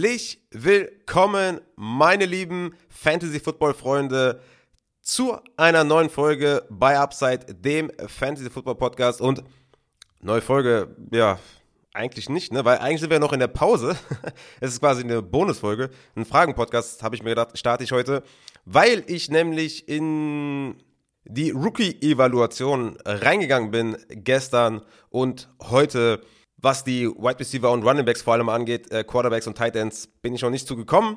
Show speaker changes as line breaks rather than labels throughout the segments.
Herzlich willkommen, meine lieben Fantasy Football Freunde, zu einer neuen Folge bei Upside, dem Fantasy Football Podcast. Und neue Folge, ja, eigentlich nicht, ne? Weil eigentlich sind wir noch in der Pause. es ist quasi eine Bonusfolge. Ein Fragen-Podcast, habe ich mir gedacht, starte ich heute, weil ich nämlich in die Rookie-Evaluation reingegangen bin gestern und heute was die Wide Receiver und Running Backs vor allem angeht, äh, Quarterbacks und Tight Ends, bin ich noch nicht zugekommen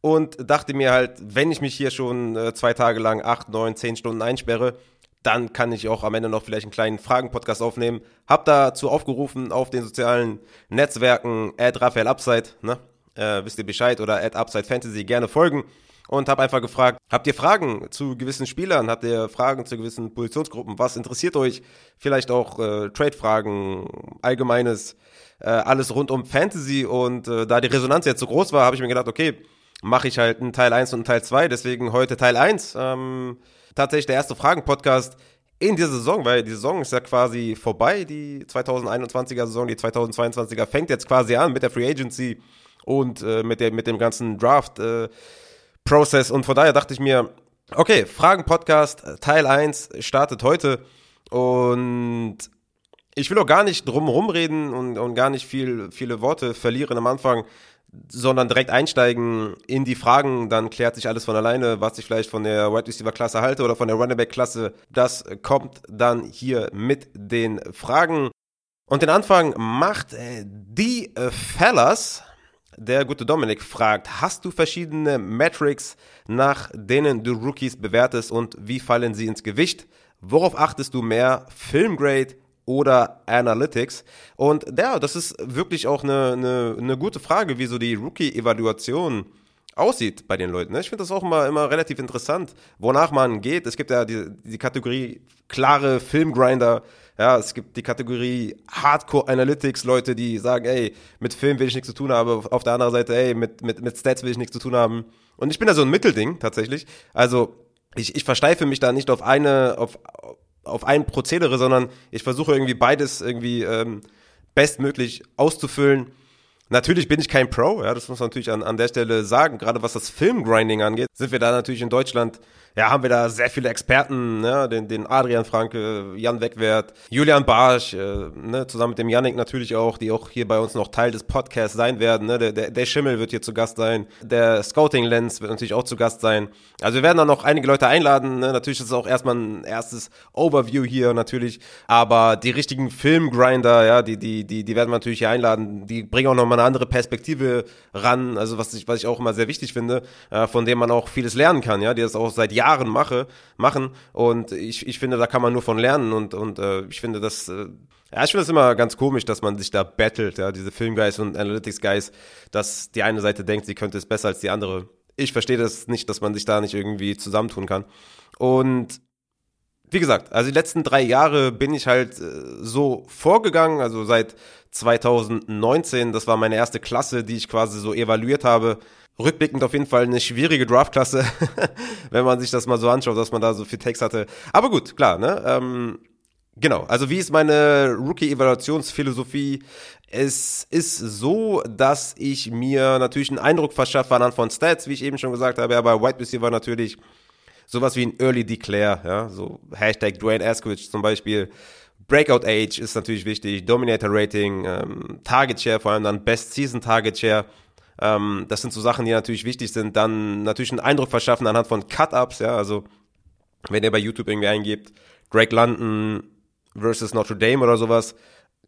und dachte mir halt, wenn ich mich hier schon äh, zwei Tage lang acht, neun, zehn Stunden einsperre, dann kann ich auch am Ende noch vielleicht einen kleinen Fragen-Podcast aufnehmen. Hab dazu aufgerufen auf den sozialen Netzwerken, at Raphael Upside, ne? Äh, wisst ihr Bescheid, oder at Upside Fantasy, gerne folgen und habe einfach gefragt, habt ihr Fragen zu gewissen Spielern, habt ihr Fragen zu gewissen Positionsgruppen, was interessiert euch? Vielleicht auch äh, Trade-Fragen, allgemeines, äh, alles rund um Fantasy und äh, da die Resonanz jetzt so groß war, habe ich mir gedacht, okay, mache ich halt einen Teil 1 und einen Teil 2, deswegen heute Teil 1. Ähm, tatsächlich der erste Fragen-Podcast in dieser Saison, weil die Saison ist ja quasi vorbei, die 2021er Saison, die 2022er fängt jetzt quasi an mit der Free Agency und äh, mit, der, mit dem ganzen Draft. Äh, Process. Und von daher dachte ich mir, okay, Fragen-Podcast Teil 1 startet heute. Und ich will auch gar nicht drum rumreden und, und gar nicht viel, viele Worte verlieren am Anfang, sondern direkt einsteigen in die Fragen. Dann klärt sich alles von alleine, was ich vielleicht von der Wide Receiver Klasse halte oder von der Running Back Klasse. Das kommt dann hier mit den Fragen. Und den Anfang macht äh, die äh, Fellas. Der gute Dominik fragt, hast du verschiedene Metrics, nach denen du Rookies bewertest und wie fallen sie ins Gewicht? Worauf achtest du mehr? Filmgrade oder Analytics? Und ja, das ist wirklich auch eine, eine, eine gute Frage, wie so die Rookie-Evaluation aussieht bei den Leuten. Ne? Ich finde das auch immer, immer relativ interessant, wonach man geht. Es gibt ja die, die Kategorie klare Filmgrinder, ja, es gibt die Kategorie Hardcore Analytics, Leute, die sagen, ey, mit Film will ich nichts zu tun haben. Auf der anderen Seite, ey, mit, mit, mit Stats will ich nichts zu tun haben. Und ich bin da so ein Mittelding, tatsächlich. Also, ich, ich versteife mich da nicht auf eine, auf, auf ein Prozedere, sondern ich versuche irgendwie beides irgendwie ähm, bestmöglich auszufüllen. Natürlich bin ich kein Pro, ja, das muss man natürlich an, an der Stelle sagen. Gerade was das Filmgrinding angeht, sind wir da natürlich in Deutschland ja, haben wir da sehr viele Experten, ne? den, den Adrian Franke, Jan Wegwert, Julian Barsch, äh, ne? zusammen mit dem Yannick natürlich auch, die auch hier bei uns noch Teil des Podcasts sein werden. Ne? Der, der, der Schimmel wird hier zu Gast sein, der Scouting Lens wird natürlich auch zu Gast sein. Also wir werden da noch einige Leute einladen. Ne? Natürlich ist es auch erstmal ein erstes Overview hier natürlich, aber die richtigen Filmgrinder, ja, die, die, die, die werden wir natürlich hier einladen. Die bringen auch nochmal eine andere Perspektive ran, also was ich, was ich auch immer sehr wichtig finde, äh, von dem man auch vieles lernen kann, ja, die das auch seit Jahren mache, machen. Und ich, ich finde, da kann man nur von lernen. Und, und äh, ich finde das, äh, ja, ich finde das immer ganz komisch, dass man sich da battelt, ja, diese Filmguys und Analytics Guys, dass die eine Seite denkt, sie könnte es besser als die andere. Ich verstehe das nicht, dass man sich da nicht irgendwie zusammentun kann. Und wie gesagt, also die letzten drei Jahre bin ich halt äh, so vorgegangen, also seit 2019, das war meine erste Klasse, die ich quasi so evaluiert habe, rückblickend auf jeden Fall eine schwierige Draftklasse, wenn man sich das mal so anschaut, dass man da so viel Text hatte. Aber gut, klar, ne? Ähm, genau, also wie ist meine Rookie-Evaluationsphilosophie? Es ist so, dass ich mir natürlich einen Eindruck verschaffe anhand von Stats, wie ich eben schon gesagt habe, aber White Receiver natürlich sowas wie ein Early Declare, ja, so Hashtag Dwayne Askewich zum Beispiel. Breakout Age ist natürlich wichtig, Dominator Rating, ähm, Target Share, vor allem dann Best Season Target Share ähm, das sind so Sachen, die natürlich wichtig sind. Dann natürlich einen Eindruck verschaffen anhand von Cut-Ups, ja, also wenn ihr bei YouTube irgendwie eingebt, Drake London versus Notre Dame oder sowas,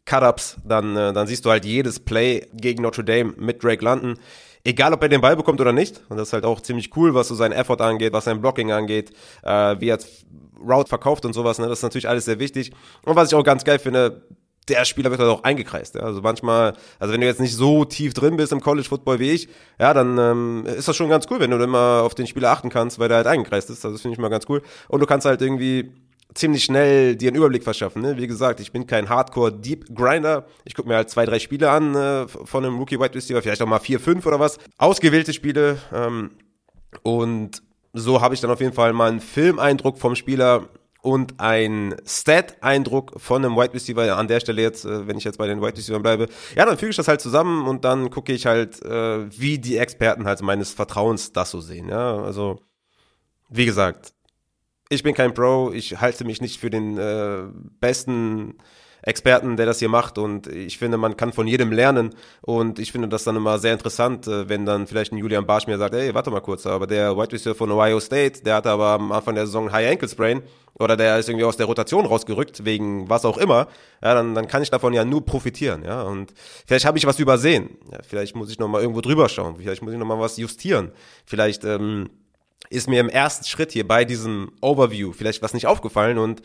Cut-Ups, dann, äh, dann siehst du halt jedes Play gegen Notre Dame mit Drake London. Egal, ob er den Ball bekommt oder nicht. Und das ist halt auch ziemlich cool, was so sein Effort angeht, was sein Blocking angeht, äh, wie er Route verkauft und sowas. Ne? Das ist natürlich alles sehr wichtig. Und was ich auch ganz geil finde, der Spieler wird halt auch eingekreist. Ja? Also manchmal, also wenn du jetzt nicht so tief drin bist im College Football wie ich, ja, dann ähm, ist das schon ganz cool, wenn du immer auf den Spieler achten kannst, weil der halt eingekreist ist. Also das finde ich mal ganz cool. Und du kannst halt irgendwie ziemlich schnell dir einen Überblick verschaffen. Ne? Wie gesagt, ich bin kein Hardcore Deep Grinder. Ich gucke mir halt zwei, drei Spiele an äh, von einem Rookie Wide Receiver, vielleicht auch mal vier, fünf oder was. Ausgewählte Spiele. Ähm, und so habe ich dann auf jeden Fall mal einen Filmeindruck vom Spieler und ein Stat-Eindruck von einem Wide Receiver an der Stelle jetzt, äh, wenn ich jetzt bei den Wide Receivers bleibe, ja, dann füge ich das halt zusammen und dann gucke ich halt, äh, wie die Experten halt meines Vertrauens das so sehen. Ja, also wie gesagt, ich bin kein Pro, ich halte mich nicht für den äh, besten Experten, der das hier macht. Und ich finde, man kann von jedem lernen. Und ich finde das dann immer sehr interessant, äh, wenn dann vielleicht ein Julian Barsch mir sagt, ey, warte mal kurz, aber der Wide Receiver von Ohio State, der hatte aber am Anfang der Saison High Ankle Sprain oder der ist irgendwie aus der Rotation rausgerückt, wegen was auch immer, ja, dann, dann kann ich davon ja nur profitieren, ja. Und vielleicht habe ich was übersehen. Ja, vielleicht muss ich nochmal irgendwo drüber schauen, vielleicht muss ich nochmal was justieren. Vielleicht ähm, ist mir im ersten Schritt hier bei diesem Overview vielleicht was nicht aufgefallen und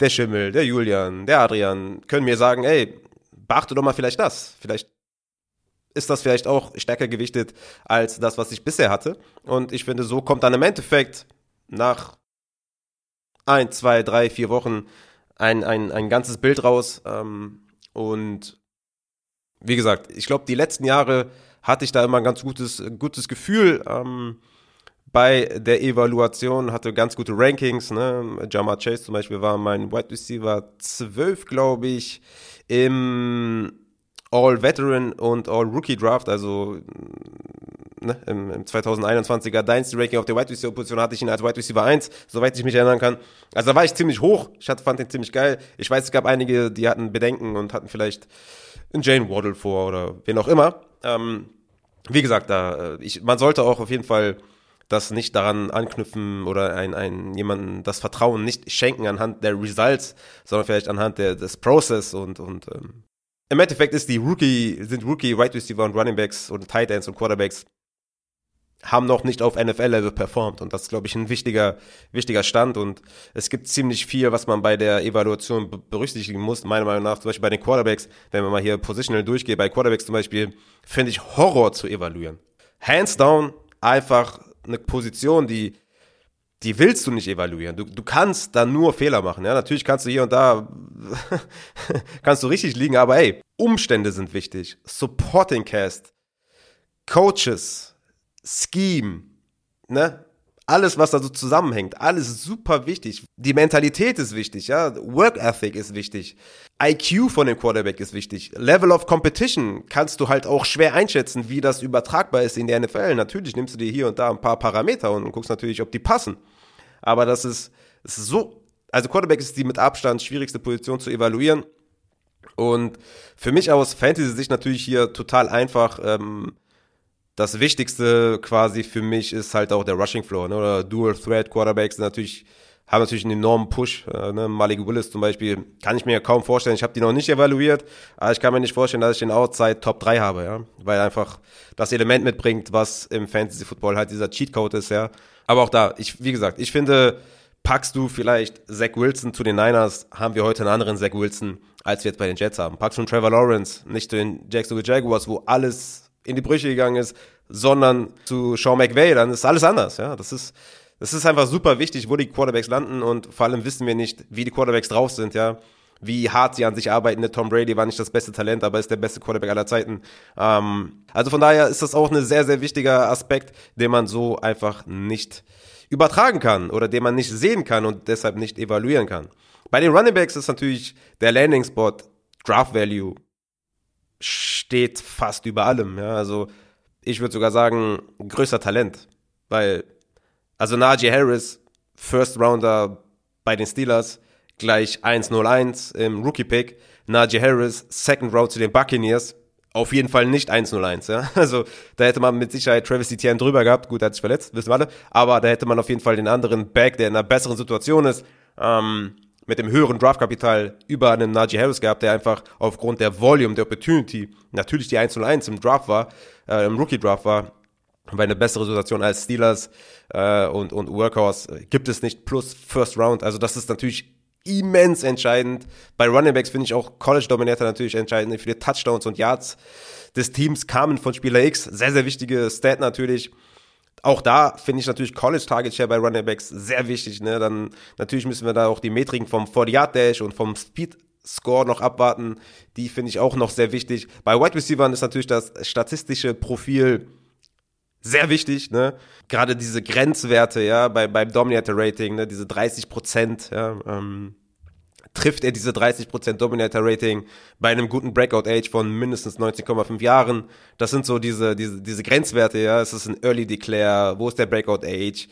der Schimmel, der Julian, der Adrian können mir sagen, ey, beachte doch mal vielleicht das. Vielleicht ist das vielleicht auch stärker gewichtet als das, was ich bisher hatte. Und ich finde, so kommt dann im Endeffekt nach ein, zwei, drei, vier Wochen ein, ein, ein ganzes Bild raus. Ähm, und wie gesagt, ich glaube, die letzten Jahre hatte ich da immer ein ganz gutes, gutes Gefühl. Bei der Evaluation, hatte ganz gute Rankings. Ne? Jamar Chase zum Beispiel war mein Wide Receiver 12, glaube ich, im All-Veteran und All-Rookie-Draft, also ne, im, im 2021er Dynasty-Ranking auf der Wide Receiver-Position hatte ich ihn als Wide Receiver 1, soweit ich mich erinnern kann. Also da war ich ziemlich hoch. Ich hatte, fand ihn ziemlich geil. Ich weiß, es gab einige, die hatten Bedenken und hatten vielleicht einen Jane Waddle vor oder wen auch immer. Ähm, wie gesagt, da, äh, ich, man sollte auch auf jeden Fall das nicht daran anknüpfen oder ein, ein, jemanden das Vertrauen nicht schenken anhand der Results, sondern vielleicht anhand der, des Process und, und ähm, im Endeffekt ist die Rookie, sind Rookie Right Receiver und Running Backs und Tight Ends und Quarterbacks haben noch nicht auf NFL-Level performt und das ist, glaube ich, ein wichtiger, wichtiger Stand und es gibt ziemlich viel, was man bei der Evaluation berücksichtigen muss, meiner Meinung nach, zum Beispiel bei den Quarterbacks, wenn man mal hier positional durchgeht, bei Quarterbacks zum Beispiel, finde ich Horror zu evaluieren. Hands down, einfach eine Position, die, die willst du nicht evaluieren. Du, du kannst da nur Fehler machen. Ja, natürlich kannst du hier und da, kannst du richtig liegen, aber ey, Umstände sind wichtig. Supporting Cast, Coaches, Scheme, ne? Alles, was da so zusammenhängt, alles super wichtig. Die Mentalität ist wichtig, ja. Work Ethic ist wichtig. IQ von dem Quarterback ist wichtig. Level of Competition kannst du halt auch schwer einschätzen, wie das übertragbar ist in der NFL. Natürlich nimmst du dir hier und da ein paar Parameter und guckst natürlich, ob die passen. Aber das ist, das ist so, also Quarterback ist die mit Abstand schwierigste Position zu evaluieren. Und für mich aus Fantasy-Sicht natürlich hier total einfach, ähm, das Wichtigste quasi für mich ist halt auch der Rushing Floor, ne? oder Dual Threat Quarterbacks natürlich haben natürlich einen enormen Push. Äh, ne? Malik Willis zum Beispiel kann ich mir kaum vorstellen. Ich habe die noch nicht evaluiert, aber ich kann mir nicht vorstellen, dass ich den Outside Top 3 habe, ja, weil einfach das Element mitbringt, was im Fantasy Football halt dieser Cheatcode ist, ja. Aber auch da, ich wie gesagt, ich finde, packst du vielleicht Zach Wilson zu den Niners, haben wir heute einen anderen Zach Wilson, als wir jetzt bei den Jets haben. Packst du einen Trevor Lawrence, nicht zu den Jacksonville Jaguars, wo alles in die Brüche gegangen ist, sondern zu Sean McVay, dann ist alles anders. Ja, das ist, das ist einfach super wichtig, wo die Quarterbacks landen und vor allem wissen wir nicht, wie die Quarterbacks drauf sind. Ja, wie hart sie an sich arbeiten. Der Tom Brady war nicht das beste Talent, aber ist der beste Quarterback aller Zeiten. Ähm, also von daher ist das auch ein sehr, sehr wichtiger Aspekt, den man so einfach nicht übertragen kann oder den man nicht sehen kann und deshalb nicht evaluieren kann. Bei den Running Backs ist natürlich der Landing Spot, Draft Value, steht fast über allem. Ja? Also ich würde sogar sagen, größter Talent. Weil, also Najee Harris, First Rounder bei den Steelers, gleich 1-0-1 im Rookie-Pick. Najee Harris, Second Round zu den Buccaneers, auf jeden Fall nicht 1-0-1. Ja? Also da hätte man mit Sicherheit Travis Etienne drüber gehabt. Gut, er hat sich verletzt, wissen wir alle. Aber da hätte man auf jeden Fall den anderen Back, der in einer besseren Situation ist. Ähm, mit dem höheren Draftkapital über einen Najee Harris gehabt, der einfach aufgrund der Volume, der Opportunity, natürlich die 1-1 im Draft war, äh, im Rookie-Draft war, weil eine bessere Situation als Steelers äh, und, und Workhorse gibt es nicht, plus First Round. Also das ist natürlich immens entscheidend. Bei Running Backs finde ich auch College-Dominator natürlich entscheidend. Wie viele Touchdowns und Yards des Teams kamen von Spieler X. Sehr, sehr wichtige Stat natürlich auch da finde ich natürlich College Target Share bei Running Backs sehr wichtig. Ne? Dann natürlich müssen wir da auch die Metriken vom 40 Yard Dash und vom Speed Score noch abwarten. Die finde ich auch noch sehr wichtig. Bei Wide Receivers ist natürlich das statistische Profil sehr wichtig, ne? Gerade diese Grenzwerte, ja, bei, beim Dominator Rating, ne, diese 30 Prozent, ja, ähm, trifft er diese 30% Dominator Rating bei einem guten Breakout Age von mindestens 19,5 Jahren. Das sind so diese, diese, diese Grenzwerte, ja. Es ist ein Early Declare, wo ist der Breakout Age?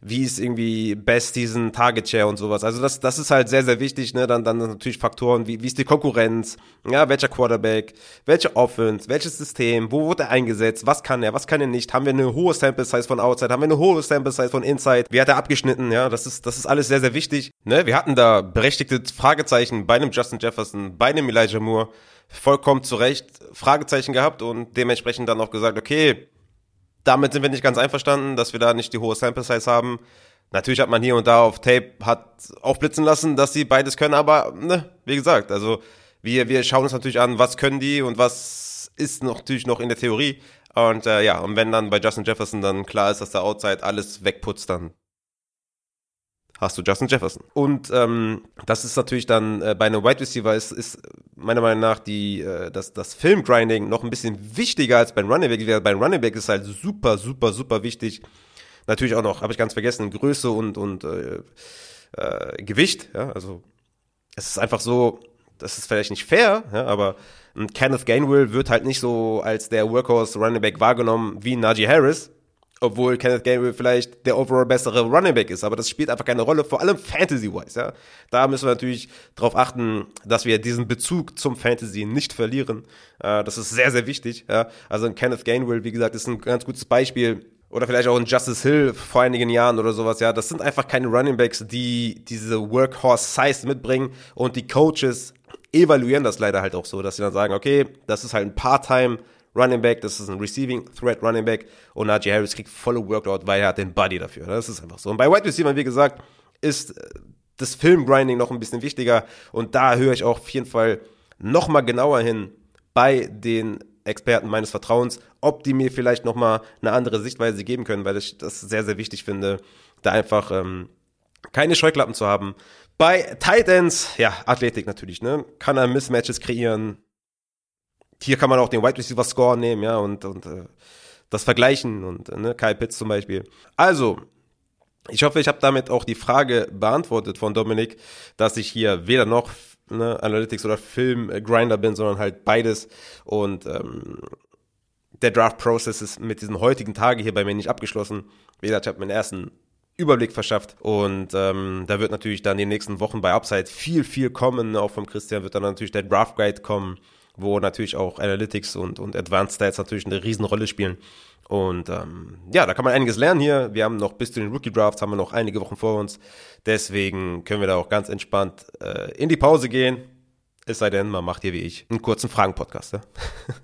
Wie ist irgendwie Best Season, Target Share und sowas. Also das, das ist halt sehr, sehr wichtig, ne? Dann, dann natürlich Faktoren, wie, wie ist die Konkurrenz, ja, welcher Quarterback, welche Offense, welches System, wo wurde er eingesetzt, was kann er, was kann er nicht, haben wir eine hohe Sample Size von Outside, haben wir eine hohe Sample Size von Inside, wie hat er abgeschnitten, ja, das ist, das ist alles sehr, sehr wichtig, ne? Wir hatten da berechtigte Fragezeichen bei einem Justin Jefferson, bei einem Elijah Moore, vollkommen zu Recht Fragezeichen gehabt und dementsprechend dann auch gesagt, okay, damit sind wir nicht ganz einverstanden, dass wir da nicht die hohe Sample Size haben. Natürlich hat man hier und da auf Tape hat aufblitzen lassen, dass sie beides können, aber ne, wie gesagt, also wir, wir schauen uns natürlich an, was können die und was ist noch, natürlich noch in der Theorie. Und äh, ja, und wenn dann bei Justin Jefferson dann klar ist, dass der Outside alles wegputzt, dann hast du Justin Jefferson. Und ähm, das ist natürlich dann äh, bei einem Wide Receiver ist, ist meiner Meinung nach die, äh, das, das Filmgrinding noch ein bisschen wichtiger als beim Running Back. Beim Running Back ist halt super, super, super wichtig. Natürlich auch noch, habe ich ganz vergessen, Größe und, und äh, äh, Gewicht. Ja? Also es ist einfach so, das ist vielleicht nicht fair, ja, aber Kenneth Gainwell wird halt nicht so als der Workhorse Running Back wahrgenommen wie Najee Harris obwohl Kenneth Gabriel vielleicht der overall bessere Running Back ist, aber das spielt einfach keine Rolle, vor allem Fantasy-wise, ja. Da müssen wir natürlich darauf achten, dass wir diesen Bezug zum Fantasy nicht verlieren. Äh, das ist sehr, sehr wichtig, ja. Also ein Kenneth Gainwell, wie gesagt, ist ein ganz gutes Beispiel. Oder vielleicht auch ein Justice Hill vor einigen Jahren oder sowas, ja. Das sind einfach keine Running Backs, die diese Workhorse-Size mitbringen und die Coaches evaluieren das leider halt auch so, dass sie dann sagen, okay, das ist halt ein Part-Time Running Back, das ist ein Receiving Threat Running Back und Najee Harris kriegt volle Workload, weil er hat den Body dafür. Das ist einfach so. Und bei Wide Receiver, wie gesagt, ist äh, das Filmgrinding noch ein bisschen wichtiger und da höre ich auch auf jeden Fall noch mal genauer hin bei den Experten meines Vertrauens, ob die mir vielleicht noch mal eine andere Sichtweise geben können, weil ich das sehr, sehr wichtig finde, da einfach ähm, keine Scheuklappen zu haben. Bei Titans, ja, Athletik natürlich, ne? Kann er Mismatches kreieren, hier kann man auch den Wide Receiver Score nehmen, ja, und, und äh, das vergleichen und äh, ne, Kyle Pitts zum Beispiel. Also, ich hoffe, ich habe damit auch die Frage beantwortet von Dominik, dass ich hier weder noch ne, Analytics oder Film-Grinder bin, sondern halt beides. Und ähm, der Draft-Prozess ist mit diesen heutigen Tagen hier bei mir nicht abgeschlossen. Wie gesagt, ich habe meinen ersten Überblick verschafft und ähm, da wird natürlich dann die nächsten Wochen bei Upside viel, viel kommen. Auch vom Christian wird dann natürlich der Draft Guide kommen wo natürlich auch Analytics und, und Advanced Stats natürlich eine Riesenrolle spielen. Und ähm, ja, da kann man einiges lernen hier. Wir haben noch bis zu den Rookie Drafts haben wir noch einige Wochen vor uns. Deswegen können wir da auch ganz entspannt äh, in die Pause gehen. Es sei denn, man macht hier wie ich einen kurzen Fragen-Podcast. Ja?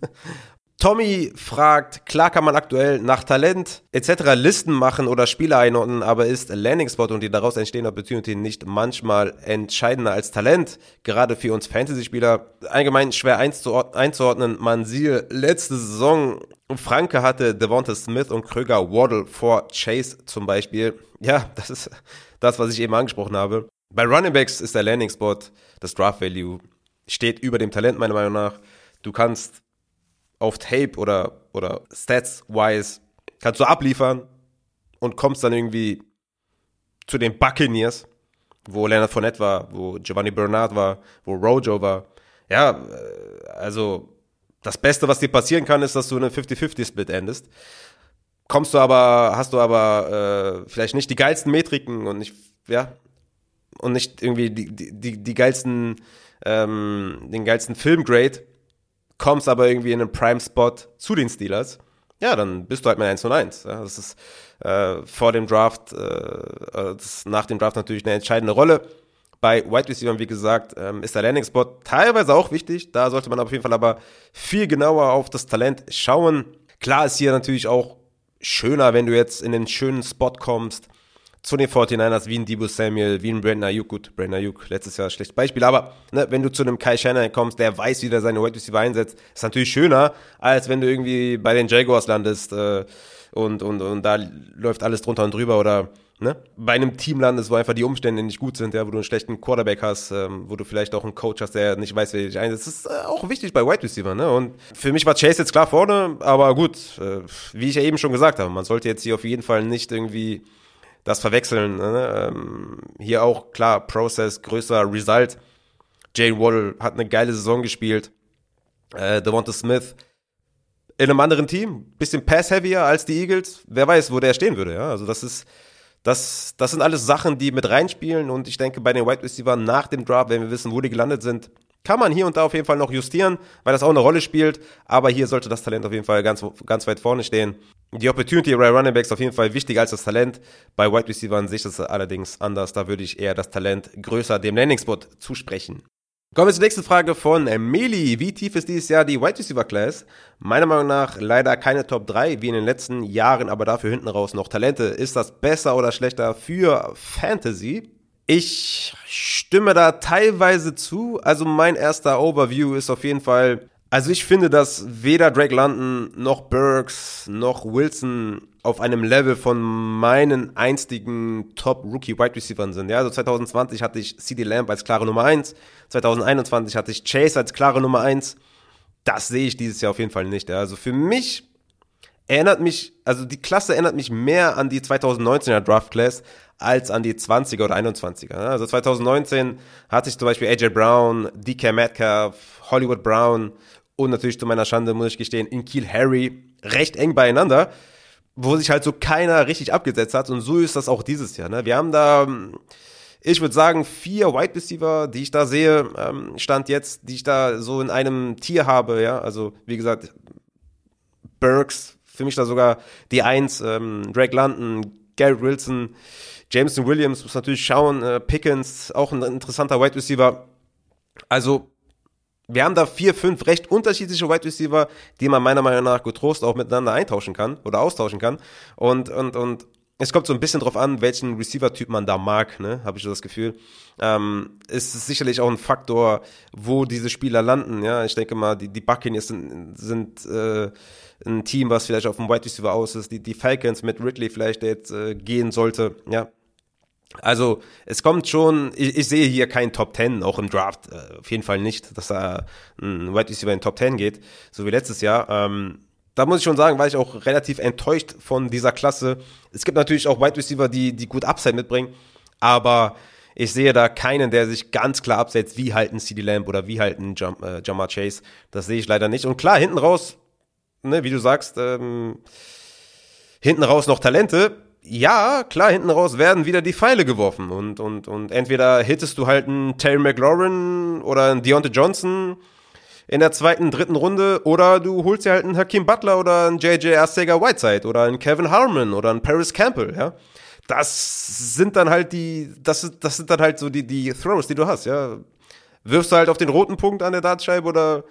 Tommy fragt, klar kann man aktuell nach Talent etc. Listen machen oder Spieler einordnen, aber ist Landing Spot und die daraus entstehende Opportunity nicht manchmal entscheidender als Talent, gerade für uns Fantasy-Spieler? Allgemein schwer einzuordnen. Man siehe letzte Saison, Franke hatte Devonta Smith und Kröger Waddle vor Chase zum Beispiel. Ja, das ist das, was ich eben angesprochen habe. Bei Running Backs ist der Landing Spot, das Draft Value, steht über dem Talent meiner Meinung nach. Du kannst auf Tape oder, oder Stats-wise kannst du abliefern und kommst dann irgendwie zu den Buccaneers, wo Leonard Fournette war, wo Giovanni Bernard war, wo Rojo war. Ja, äh, also das Beste, was dir passieren kann, ist, dass du in einem 50-50-Split endest. Kommst du aber, hast du aber äh, vielleicht nicht die geilsten Metriken und nicht, ja, und nicht irgendwie die, die, die geilsten, ähm, den geilsten Filmgrade, kommst aber irgendwie in einen Prime-Spot zu den Steelers, ja, dann bist du halt mit 1 und 1. Ja, das ist äh, vor dem Draft, äh, äh nach dem Draft natürlich eine entscheidende Rolle. Bei Wide Receivers, wie gesagt, ähm, ist der Landing Spot teilweise auch wichtig. Da sollte man auf jeden Fall aber viel genauer auf das Talent schauen. Klar ist hier natürlich auch schöner, wenn du jetzt in den schönen Spot kommst, zu den 49ers wie ein Debo Samuel, wie ein Brandon Ayuk. Gut, Brandon Ayuk, letztes Jahr schlechtes Beispiel, aber ne, wenn du zu einem Kai Shannon kommst, der weiß, wie der seine Wide Receiver einsetzt, ist natürlich schöner, als wenn du irgendwie bei den Jaguars landest äh, und, und, und da läuft alles drunter und drüber oder ne, bei einem Team landest, wo einfach die Umstände nicht gut sind, ja, wo du einen schlechten Quarterback hast, ähm, wo du vielleicht auch einen Coach hast, der nicht weiß, wer dich einsetzt. Das ist äh, auch wichtig bei Wide Receiver, ne? Und für mich war Chase jetzt klar vorne, aber gut, äh, wie ich ja eben schon gesagt habe, man sollte jetzt hier auf jeden Fall nicht irgendwie das verwechseln. Ne? Ähm, hier auch klar, Process, größer Result. Jane Waddle hat eine geile Saison gespielt. Äh, Devonta Smith in einem anderen Team, bisschen pass-heavier als die Eagles. Wer weiß, wo der stehen würde. Ja? Also das ist das, das sind alles Sachen, die mit reinspielen und ich denke, bei den Wide Receiver nach dem Draft, wenn wir wissen, wo die gelandet sind, kann man hier und da auf jeden Fall noch justieren, weil das auch eine Rolle spielt. Aber hier sollte das Talent auf jeden Fall ganz, ganz weit vorne stehen. Die Opportunity bei Running Backs auf jeden Fall wichtiger als das Talent. Bei Wide Receiver an sich ist es allerdings anders. Da würde ich eher das Talent größer dem Landing Spot zusprechen. Kommen wir zur nächsten Frage von Meli. Wie tief ist dieses Jahr die Wide Receiver Class? Meiner Meinung nach leider keine Top 3, wie in den letzten Jahren, aber dafür hinten raus noch Talente. Ist das besser oder schlechter für Fantasy? Ich stimme da teilweise zu. Also mein erster Overview ist auf jeden Fall, also ich finde, dass weder Drake London noch Burks noch Wilson auf einem Level von meinen einstigen Top-Rookie-Wide Receivers sind. Ja, also 2020 hatte ich CD Lamb als klare Nummer 1, 2021 hatte ich Chase als klare Nummer 1. Das sehe ich dieses Jahr auf jeden Fall nicht. Ja. Also für mich erinnert mich, also die Klasse erinnert mich mehr an die 2019er Draft Class als an die 20er oder 21er. Also 2019 hatte ich zum Beispiel AJ Brown, DK Metcalf, Hollywood Brown und natürlich zu meiner Schande muss ich gestehen, in Kiel Harry recht eng beieinander wo sich halt so keiner richtig abgesetzt hat. Und so ist das auch dieses Jahr. Ne? Wir haben da, ich würde sagen, vier Wide Receiver, die ich da sehe, ähm, stand jetzt, die ich da so in einem Tier habe. Ja, also wie gesagt, Burks, für mich da sogar die Eins, ähm, Drake London, Garrett Wilson, Jameson Williams, muss natürlich schauen, äh, Pickens, auch ein interessanter Wide Receiver. Also wir haben da vier, fünf recht unterschiedliche Wide Receiver, die man meiner Meinung nach getrost auch miteinander eintauschen kann oder austauschen kann. Und, und, und es kommt so ein bisschen drauf an, welchen Receiver-Typ man da mag, ne, habe ich so das Gefühl. Ähm, ist sicherlich auch ein Faktor, wo diese Spieler landen, ja. Ich denke mal, die, die Buccaneers sind, sind äh, ein Team, was vielleicht auf dem Wide Receiver aus ist, die, die Falcons mit Ridley vielleicht jetzt äh, gehen sollte, ja. Also es kommt schon, ich, ich, sehe hier keinen Top 10, auch im Draft, äh, auf jeden Fall nicht, dass da ein Wide Receiver in Top 10 geht, so wie letztes Jahr. Ähm, da muss ich schon sagen, war ich auch relativ enttäuscht von dieser Klasse. Es gibt natürlich auch Wide Receiver, die, die gut Upside mitbringen, aber ich sehe da keinen, der sich ganz klar absetzt, wie halt ein CD Lamb oder wie halt ein Jam, äh, Jamar Chase. Das sehe ich leider nicht. Und klar, hinten raus, ne, wie du sagst, ähm, hinten raus noch Talente ja, klar, hinten raus werden wieder die Pfeile geworfen und, und, und entweder hittest du halt einen Terry McLaurin oder einen Deontay Johnson in der zweiten, dritten Runde oder du holst dir halt einen Hakim Butler oder einen JJ Arcega Whiteside oder einen Kevin Harmon oder einen Paris Campbell, ja. Das sind dann halt die, das, das sind dann halt so die, die Throws, die du hast, ja. Wirfst du halt auf den roten Punkt an der Dartscheibe oder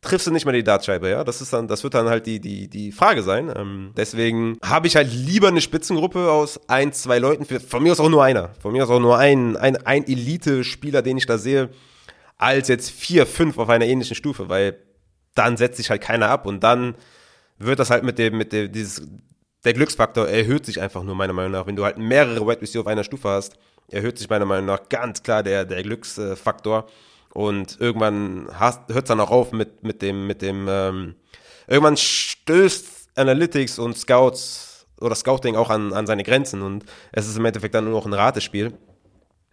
triffst du nicht mehr die Dartscheibe, ja. Das ist dann, das wird dann halt die, die, die Frage sein. Ähm, deswegen habe ich halt lieber eine Spitzengruppe aus ein, zwei Leuten. Von mir aus auch nur einer. Von mir aus auch nur ein, ein, ein Elite-Spieler, den ich da sehe, als jetzt vier, fünf auf einer ähnlichen Stufe, weil dann setzt sich halt keiner ab und dann wird das halt mit dem, mit dem, dieses, der Glücksfaktor erhöht sich einfach nur meiner Meinung nach. Wenn du halt mehrere Wide Receiver auf einer Stufe hast, erhöht sich meiner Meinung nach ganz klar der, der Glücksfaktor. Und irgendwann hört es dann auch auf mit, mit dem, mit dem, ähm, irgendwann stößt Analytics und Scouts oder Scouting auch an, an seine Grenzen und es ist im Endeffekt dann nur noch ein Ratespiel.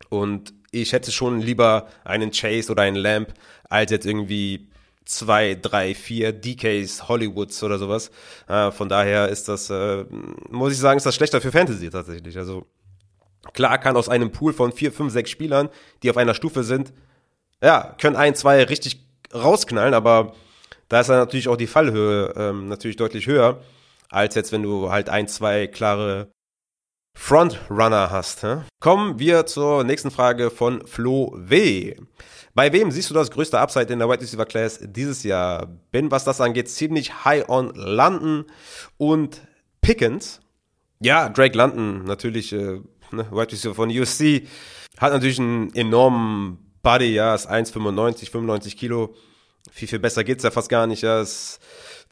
Und ich hätte schon lieber einen Chase oder einen Lamp als jetzt irgendwie zwei, drei, vier DKs, Hollywoods oder sowas. Äh, von daher ist das, äh, muss ich sagen, ist das schlechter für Fantasy tatsächlich. Also klar kann aus einem Pool von vier, fünf, sechs Spielern, die auf einer Stufe sind, ja, können ein, zwei richtig rausknallen, aber da ist dann natürlich auch die Fallhöhe ähm, natürlich deutlich höher, als jetzt, wenn du halt ein, zwei klare Frontrunner hast. Hä? Kommen wir zur nächsten Frage von Flo W. Bei wem siehst du das größte Upside in der Wide Receiver Class dieses Jahr? Bin, was das angeht, ziemlich high on London und Pickens. Ja, Drake London, natürlich, äh, ne, Wide Receiver von USC, hat natürlich einen enormen Body, ja, ist 1,95, 95 Kilo. Viel, viel besser geht's ja fast gar nicht, ja. Ist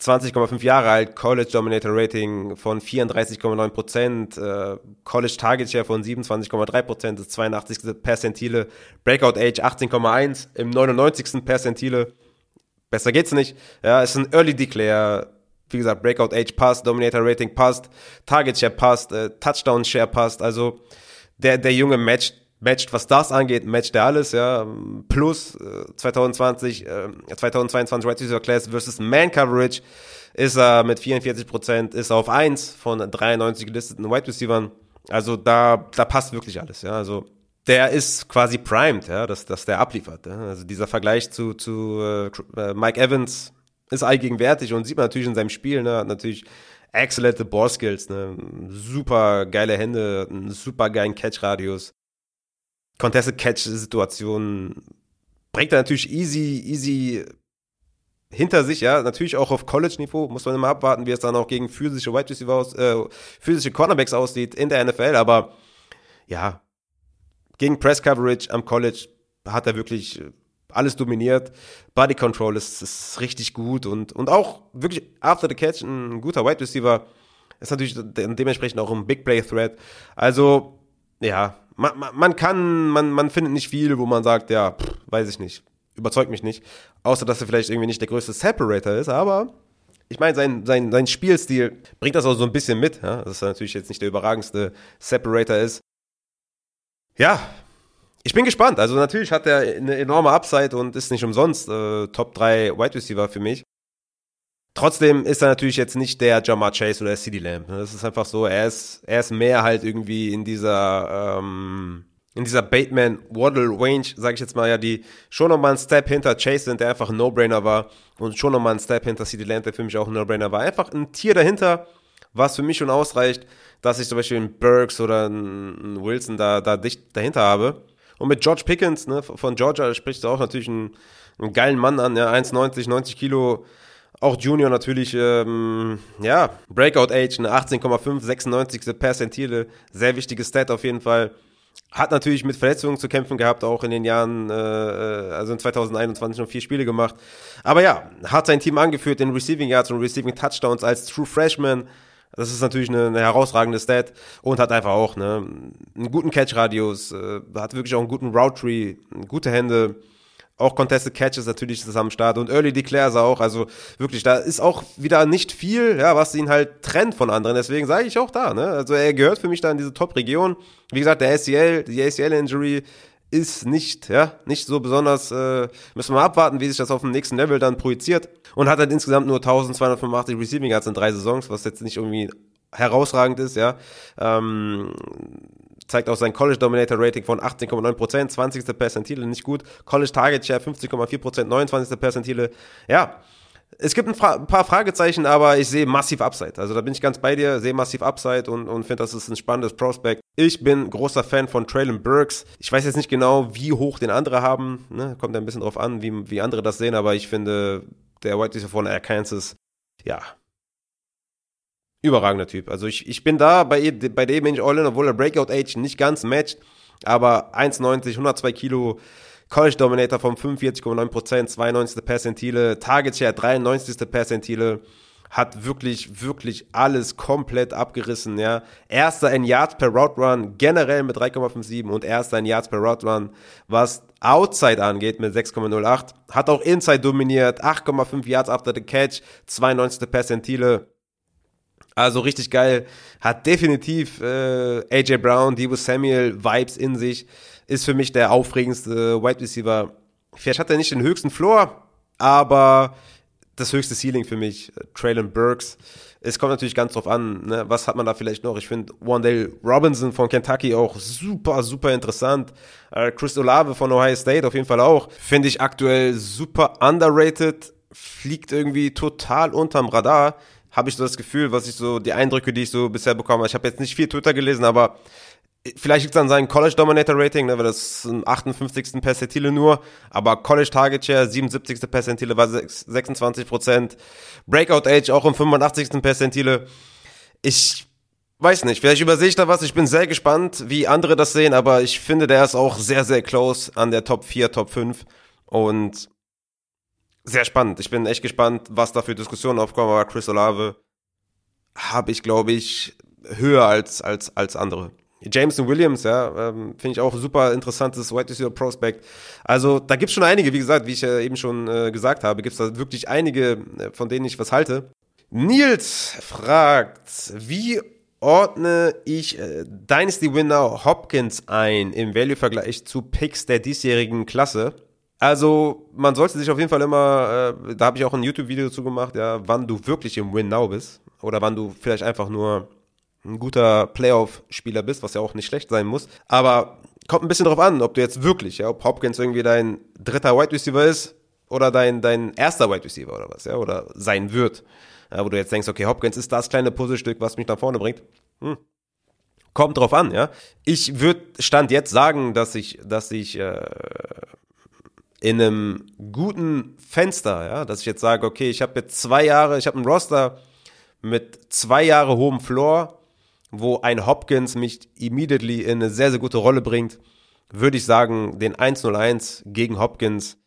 20,5 Jahre alt, College Dominator Rating von 34,9% äh, College Target Share von 27,3% das 82. Percentile, Breakout Age 18,1 im 99. Percentile. Besser geht's nicht. Ja, ist ein Early Declare. Wie gesagt, Breakout Age passt, Dominator Rating passt, Target Share passt, äh, Touchdown Share passt. Also der, der Junge matcht matcht, was das angeht, matcht er alles, ja. Plus äh, 2020, äh, 2022 Red Receiver Class versus Man Coverage ist er mit 44 Prozent, ist er auf 1 von 93 gelisteten Wide Receivers. Also da, da passt wirklich alles, ja. Also der ist quasi primed, ja, dass, dass der abliefert. Ja? Also dieser Vergleich zu, zu äh, Mike Evans ist allgegenwärtig und sieht man natürlich in seinem Spiel, ne, hat natürlich exzellente Ballskills, ne, super geile Hände, einen super geilen Catch-Radius. Contested Catch-Situationen bringt er natürlich easy, easy hinter sich, ja, natürlich auch auf College-Niveau, muss man immer abwarten, wie es dann auch gegen physische Wide Receiver aus, äh, physische Cornerbacks aussieht in der NFL, aber ja, gegen Press Coverage am College hat er wirklich alles dominiert. Body Control ist, ist richtig gut und, und auch wirklich after the catch ein guter Wide Receiver ist natürlich dementsprechend auch ein Big Play Threat. Also, ja, man, man kann, man, man findet nicht viel, wo man sagt, ja, pff, weiß ich nicht, überzeugt mich nicht. Außer, dass er vielleicht irgendwie nicht der größte Separator ist, aber ich meine, sein, sein, sein Spielstil bringt das auch so ein bisschen mit, ja? dass er natürlich jetzt nicht der überragendste Separator ist. Ja, ich bin gespannt. Also natürlich hat er eine enorme Upside und ist nicht umsonst äh, Top 3 Wide Receiver für mich. Trotzdem ist er natürlich jetzt nicht der Jamar Chase oder der CD Lamb. Ne? Das ist einfach so, er ist, er ist mehr halt irgendwie in dieser, ähm, in dieser Bateman Waddle Range, sage ich jetzt mal, ja, die schon nochmal einen Step hinter Chase sind, der einfach ein No-Brainer war und schon nochmal einen Step hinter CD Lamb, der für mich auch ein No-Brainer war. Einfach ein Tier dahinter, was für mich schon ausreicht, dass ich zum Beispiel einen Burks oder einen Wilson da, da dicht dahinter habe. Und mit George Pickens, ne, von Georgia, spricht auch natürlich einen, einen geilen Mann an, ja, 1,90, 90 Kilo, auch Junior natürlich, ähm, ja, Breakout Age, eine 18,5, 96. Percentile, sehr wichtiges Stat auf jeden Fall. Hat natürlich mit Verletzungen zu kämpfen gehabt, auch in den Jahren, äh, äh also in 2021 noch vier Spiele gemacht. Aber ja, hat sein Team angeführt in Receiving Yards und Receiving Touchdowns als True Freshman. Das ist natürlich eine, eine herausragende Stat und hat einfach auch ne, einen guten Catch-Radius, äh, hat wirklich auch einen guten Route-Tree, gute Hände auch Contested Catches natürlich ist am Start und Early Declares auch. Also wirklich, da ist auch wieder nicht viel, ja, was ihn halt trennt von anderen. Deswegen sage ich auch da, ne? Also er gehört für mich da in diese Top-Region. Wie gesagt, der ACL, die ACL-Injury ist nicht, ja, nicht so besonders, äh, müssen wir mal abwarten, wie sich das auf dem nächsten Level dann projiziert. Und hat halt insgesamt nur 1285 Receiving Yards in drei Saisons, was jetzt nicht irgendwie herausragend ist, ja. Ähm, zeigt auch sein College Dominator Rating von 18,9%, 20. Percentile, nicht gut. College Target Share 50,4%, 29. Percentile. Ja, es gibt ein, Fra ein, paar Fragezeichen, aber ich sehe massiv Upside. Also da bin ich ganz bei dir, sehe massiv Upside und, und finde, das ist ein spannendes Prospect. Ich bin großer Fan von Traylon Burks. Ich weiß jetzt nicht genau, wie hoch den andere haben. Ne? Kommt ein bisschen drauf an, wie, wie andere das sehen, aber ich finde, der White Receiver von Arkansas, ja, überragender Typ. Also ich, ich bin da bei, bei dem bin ich all in, obwohl der Breakout Age nicht ganz matcht, aber 1,90, 102 Kilo, College Dominator von 45,9%, 92. Percentile, Target Share 93. Percentile, hat wirklich, wirklich alles komplett abgerissen, ja. Erster in Yards per Route Run, generell mit 3,57 und erster in Yards per Route Run, was Outside angeht mit 6,08. Hat auch Inside dominiert, 8,5 Yards after the catch, 92. Percentile. Also richtig geil. Hat definitiv äh, AJ Brown, Debo Samuel Vibes in sich. Ist für mich der aufregendste Wide Receiver. Vielleicht hat er nicht den höchsten Floor, aber das höchste Ceiling für mich. Traylon Burks. Es kommt natürlich ganz drauf an, ne? was hat man da vielleicht noch. Ich finde Wandale Robinson von Kentucky auch super, super interessant. Äh, Chris Olave von Ohio State auf jeden Fall auch. Finde ich aktuell super underrated. Fliegt irgendwie total unterm Radar habe ich so das Gefühl, was ich so, die Eindrücke, die ich so bisher bekommen habe. Ich habe jetzt nicht viel Twitter gelesen, aber vielleicht liegt es an seinem College Dominator Rating, ne, weil das ist 58. Percentile nur, aber College Target Share 77. Percentile war 26% Breakout Age auch im 85. Percentile. Ich weiß nicht, vielleicht übersehe ich da was. Ich bin sehr gespannt, wie andere das sehen, aber ich finde, der ist auch sehr, sehr close an der Top 4, Top 5 und sehr spannend. Ich bin echt gespannt, was da für Diskussionen aufkommen, aber Chris Olave habe ich, glaube ich, höher als, als, als andere. Jameson Williams, ja, ähm, finde ich auch super interessantes White Receiver Prospect. Also da gibt's schon einige, wie gesagt, wie ich ja eben schon äh, gesagt habe, gibt's da wirklich einige, äh, von denen ich was halte. Nils fragt, wie ordne ich äh, Dynasty Winner Hopkins ein im Value-Vergleich zu Picks der diesjährigen Klasse? Also, man sollte sich auf jeden Fall immer, äh, da habe ich auch ein YouTube-Video dazu gemacht, ja, wann du wirklich im Win Now bist. Oder wann du vielleicht einfach nur ein guter Playoff-Spieler bist, was ja auch nicht schlecht sein muss. Aber kommt ein bisschen drauf an, ob du jetzt wirklich, ja, ob Hopkins irgendwie dein dritter Wide Receiver ist oder dein, dein erster Wide Receiver oder was, ja, oder sein wird. Ja, wo du jetzt denkst, okay, Hopkins ist das kleine Puzzlestück, was mich nach vorne bringt. Hm. Kommt drauf an, ja. Ich würde Stand jetzt sagen, dass ich, dass ich äh, in einem guten Fenster, ja, dass ich jetzt sage, okay, ich habe jetzt zwei Jahre, ich habe einen Roster mit zwei Jahre hohem Floor, wo ein Hopkins mich immediately in eine sehr, sehr gute Rolle bringt, würde ich sagen, den 1-0-1 gegen Hopkins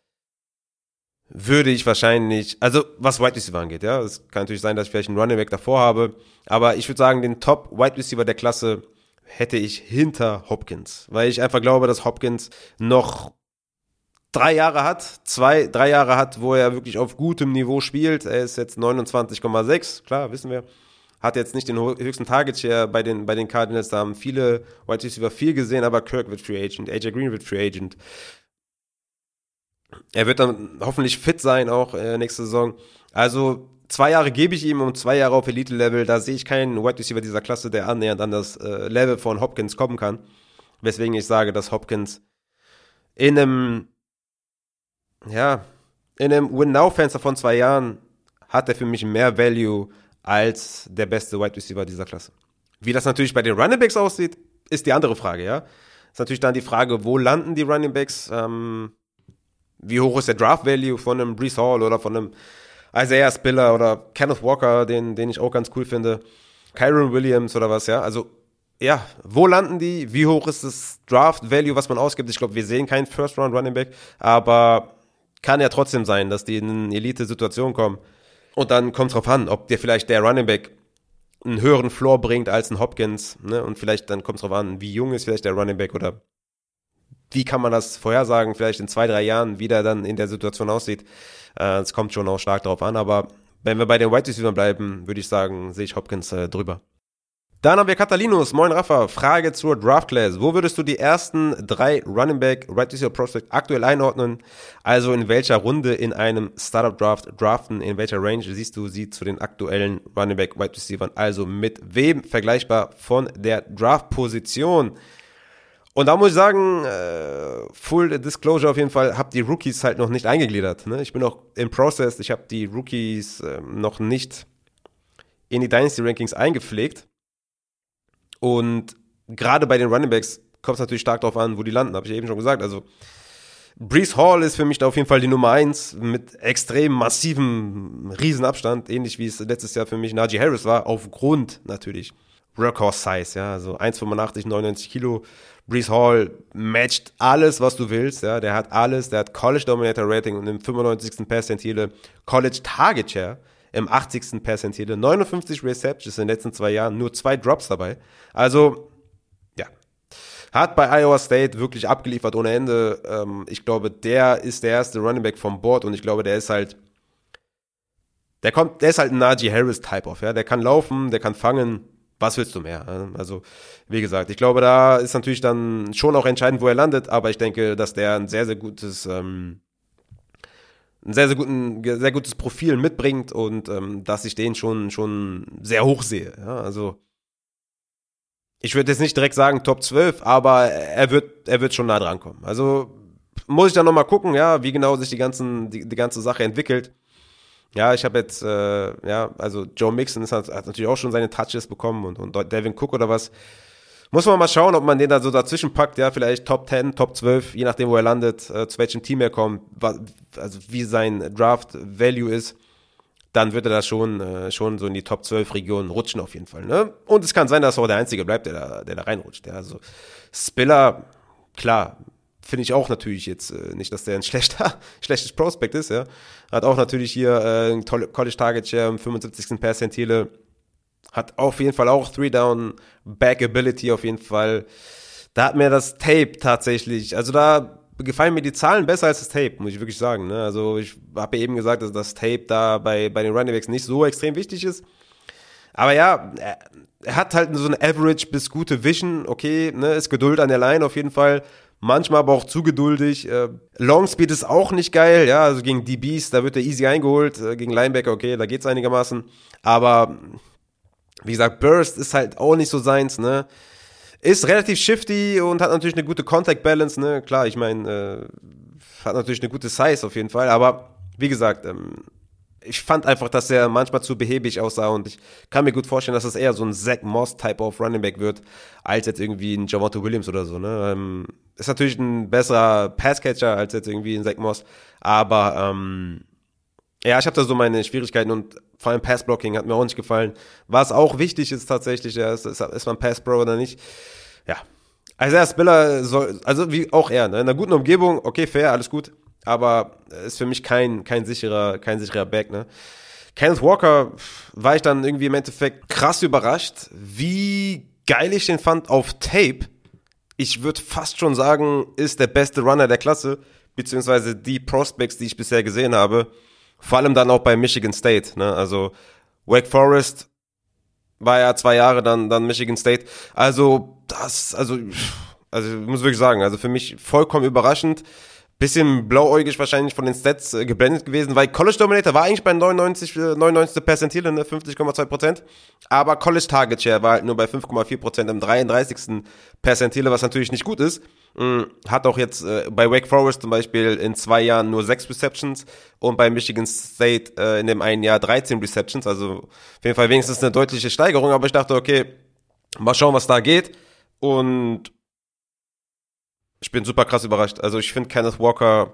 würde ich wahrscheinlich, also was Wide Receiver angeht, ja, es kann natürlich sein, dass ich vielleicht einen Running Back davor habe, aber ich würde sagen, den Top Wide Receiver der Klasse hätte ich hinter Hopkins, weil ich einfach glaube, dass Hopkins noch drei Jahre hat, zwei, drei Jahre hat, wo er wirklich auf gutem Niveau spielt. Er ist jetzt 29,6, klar, wissen wir. Hat jetzt nicht den höchsten Target Share bei den, bei den Cardinals. Da haben viele White Receiver viel gesehen, aber Kirk wird Free Agent, AJ Green wird Free Agent. Er wird dann hoffentlich fit sein auch äh, nächste Saison. Also zwei Jahre gebe ich ihm und zwei Jahre auf Elite-Level. Da sehe ich keinen White Receiver dieser Klasse, der annähernd an das äh, Level von Hopkins kommen kann. Weswegen ich sage, dass Hopkins in einem ja, in einem Win-Now-Fenster von zwei Jahren hat er für mich mehr Value als der beste Wide Receiver dieser Klasse. Wie das natürlich bei den Running Backs aussieht, ist die andere Frage, ja. Ist natürlich dann die Frage, wo landen die Running Backs? Ähm, wie hoch ist der Draft Value von einem Brees Hall oder von einem Isaiah Spiller oder Kenneth Walker, den, den ich auch ganz cool finde. Kyron Williams oder was, ja. Also, ja, wo landen die? Wie hoch ist das Draft Value, was man ausgibt? Ich glaube, wir sehen keinen First Round Running Back, aber kann ja trotzdem sein, dass die in eine Elite-Situation kommen. Und dann kommt es drauf an, ob dir vielleicht der Running Back einen höheren Floor bringt als ein Hopkins. Ne? Und vielleicht dann kommt es drauf an, wie jung ist vielleicht der Running Back oder wie kann man das vorhersagen, vielleicht in zwei, drei Jahren, wie der dann in der Situation aussieht. Äh, es kommt schon auch stark darauf an, aber wenn wir bei den White Receivers bleiben, würde ich sagen, sehe ich Hopkins äh, drüber. Dann haben wir Catalinus. Moin Rafa. Frage zur Draft Class. Wo würdest du die ersten drei Running Back Right Receiver Prospect aktuell einordnen? Also in welcher Runde in einem Startup Draft draften? In welcher Range siehst du sie zu den aktuellen Running Back Right Receivers? Also mit wem vergleichbar von der Draft Position? Und da muss ich sagen, äh, Full Disclosure auf jeden Fall, habe die Rookies halt noch nicht eingegliedert. Ne? Ich bin noch im Process. Ich habe die Rookies äh, noch nicht in die Dynasty Rankings eingepflegt. Und gerade bei den Running Backs kommt es natürlich stark darauf an, wo die landen, habe ich eben schon gesagt. Also Brees Hall ist für mich da auf jeden Fall die Nummer eins mit extrem massivem Riesenabstand, ähnlich wie es letztes Jahr für mich Najee Harris war, aufgrund natürlich Workhorse Size, ja, also 1,85, 99 Kilo. Brees Hall matcht alles, was du willst, ja, der hat alles, der hat College Dominator Rating und im 95. Percentile College Target Share im 80. Percentile, 59 Receptions in den letzten zwei Jahren, nur zwei Drops dabei. Also, ja. Hat bei Iowa State wirklich abgeliefert ohne Ende. Ähm, ich glaube, der ist der erste Running Back vom Board und ich glaube, der ist halt, der kommt, der ist halt ein Najee Harris Type of, ja. Der kann laufen, der kann fangen. Was willst du mehr? Also, wie gesagt, ich glaube, da ist natürlich dann schon auch entscheidend, wo er landet, aber ich denke, dass der ein sehr, sehr gutes, ähm, ein sehr, sehr, guten, sehr gutes Profil mitbringt und ähm, dass ich den schon, schon sehr hoch sehe. Ja, also ich würde jetzt nicht direkt sagen Top 12, aber er wird, er wird schon nah dran kommen. Also muss ich dann nochmal gucken, ja, wie genau sich die, ganzen, die, die ganze Sache entwickelt. Ja, ich habe jetzt, äh, ja, also Joe Mixon ist, hat, hat natürlich auch schon seine Touches bekommen und, und Devin Cook oder was. Muss man mal schauen, ob man den da so dazwischen packt, ja, vielleicht Top 10, Top 12, je nachdem, wo er landet, äh, zu welchem Team er kommt, was, also wie sein Draft Value ist, dann wird er da schon, äh, schon so in die Top 12 Regionen rutschen auf jeden Fall, ne? Und es kann sein, dass er auch der Einzige bleibt, der da, der da reinrutscht, ja, also Spiller, klar, finde ich auch natürlich jetzt äh, nicht, dass der ein schlechter, schlechtes Prospect ist, ja. Hat auch natürlich hier äh, ein College Target Share im 75. Percentile. Hat auf jeden Fall auch Three Down Back Ability auf jeden Fall. Da hat mir das Tape tatsächlich, also da gefallen mir die Zahlen besser als das Tape, muss ich wirklich sagen. Ne? Also ich habe ja eben gesagt, dass das Tape da bei, bei den Running Backs nicht so extrem wichtig ist. Aber ja, er hat halt so eine Average bis gute Vision, okay, ne, ist Geduld an der Line auf jeden Fall. Manchmal aber auch zu geduldig. Äh, Long Speed ist auch nicht geil, ja, also gegen DBs, da wird er easy eingeholt. Äh, gegen Linebacker, okay, da geht's einigermaßen. Aber wie gesagt, Burst ist halt auch nicht so seins, ne? Ist relativ shifty und hat natürlich eine gute Contact Balance, ne? Klar, ich meine, äh, hat natürlich eine gute Size auf jeden Fall, aber wie gesagt, ähm, ich fand einfach, dass er manchmal zu behäbig aussah und ich kann mir gut vorstellen, dass das eher so ein Zach Moss Type of Running Back wird, als jetzt irgendwie ein Javonte Williams oder so, ne? Ähm, ist natürlich ein besserer Passcatcher als jetzt irgendwie ein Zach Moss, aber ähm, ja, ich habe da so meine Schwierigkeiten und vor allem Passblocking hat mir auch nicht gefallen. Was auch wichtig ist tatsächlich, ja, ist, ist, ist man Pass-Pro oder nicht. Ja. Also er Spiller soll, also wie auch er, ne? in einer guten Umgebung, okay, fair, alles gut. Aber ist für mich kein, kein sicherer, kein sicherer Back, ne? Kenneth Walker war ich dann irgendwie im Endeffekt krass überrascht, wie geil ich den fand auf Tape. Ich würde fast schon sagen, ist der beste Runner der Klasse, beziehungsweise die Prospects, die ich bisher gesehen habe. Vor allem dann auch bei Michigan State. Ne? Also Wake Forest war ja zwei Jahre dann, dann Michigan State. Also das, also, also ich muss wirklich sagen, also für mich vollkommen überraschend. Bisschen blauäugig wahrscheinlich von den Stats äh, geblendet gewesen, weil College Dominator war eigentlich bei 99, 99. Percentile, ne, 50,2% Aber College Target Share war halt nur bei 5,4% im 33. Percentile, was natürlich nicht gut ist. Hm, hat auch jetzt äh, bei Wake Forest zum Beispiel in zwei Jahren nur sechs Receptions und bei Michigan State äh, in dem einen Jahr 13 Receptions. Also auf jeden Fall wenigstens eine deutliche Steigerung. Aber ich dachte, okay, mal schauen, was da geht. Und ich bin super krass überrascht. Also ich finde Kenneth Walker